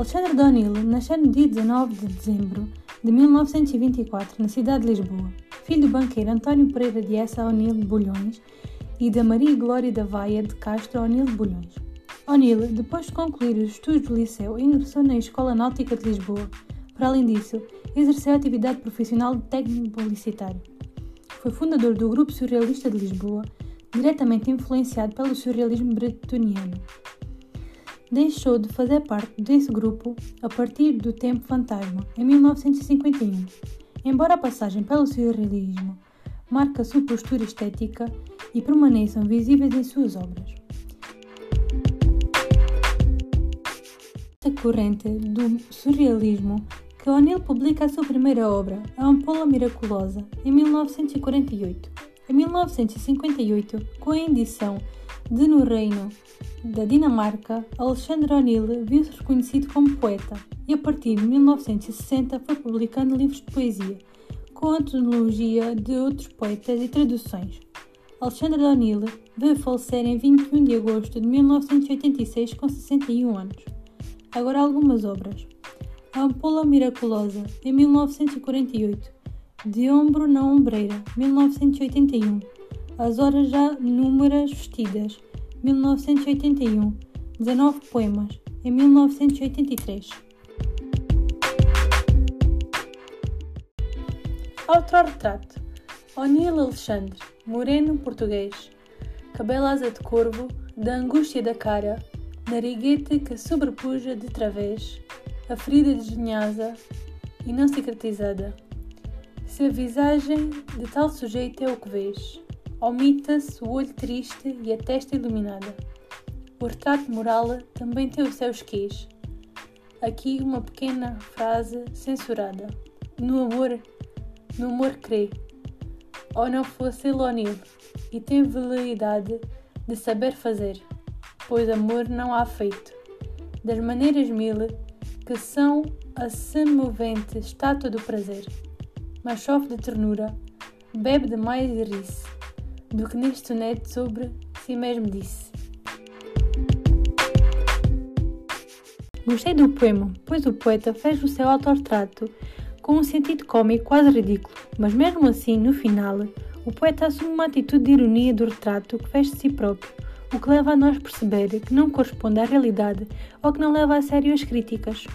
Alexandre D'Onil nasceu no dia 19 de dezembro de 1924 na cidade de Lisboa, filho do banqueiro António Pereira de Essa O'Neill de Bulhões e da Maria Glória da Vaia de Castro O'Neill de Bulhões. O'Neill, depois de concluir os estudos do liceu, ingressou na Escola Náutica de Lisboa. Para além disso, exerceu a atividade profissional de técnico publicitário. Foi fundador do Grupo Surrealista de Lisboa, diretamente influenciado pelo surrealismo bretoniano deixou de fazer parte desse grupo a partir do Tempo Fantasma, em 1951. Embora a passagem pelo surrealismo marque a sua postura estética e permaneçam visíveis em suas obras. Esta corrente do surrealismo que O'Neill publica a sua primeira obra, A Ampola Miraculosa, em 1948. Em 1958, com a edição de No Reino da Dinamarca, Alexandre O'Neill viu-se reconhecido como poeta e, a partir de 1960, foi publicando livros de poesia, com antologia de outros poetas e traduções. Alexandre O'Neill veio falecer em 21 de agosto de 1986, com 61 anos. Agora algumas obras. A Ampola Miraculosa, em 1948. De Ombro na Ombreira, 1981. As Horas Já Númeras Vestidas, 1981. 19 poemas, em 1983. Autorretrato. O'Neill Alexandre, moreno português. Cabelo asa de corvo, da angústia da cara, nariguete que sobrepuja de través, a ferida desdenhosa e não cicatrizada. Se a visagem de tal sujeito é o que vês, omita-se o olho triste e a testa iluminada. O retrato moral também tem os seus quês. Aqui uma pequena frase censurada. No amor, no amor crê. Ou não fosse Elonil, e tem veleidade de saber fazer, pois amor não há feito. Das maneiras mil que são a semovente estátua do prazer. Mas sofre de ternura, bebe demais e ri-se do que neste soneto sobre si mesmo disse. Gostei do poema, pois o poeta fez o seu autorretrato com um sentido cômico quase ridículo, mas mesmo assim, no final, o poeta assume uma atitude de ironia do retrato que fez de si próprio, o que leva a nós perceber que não corresponde à realidade ou que não leva a sério as críticas.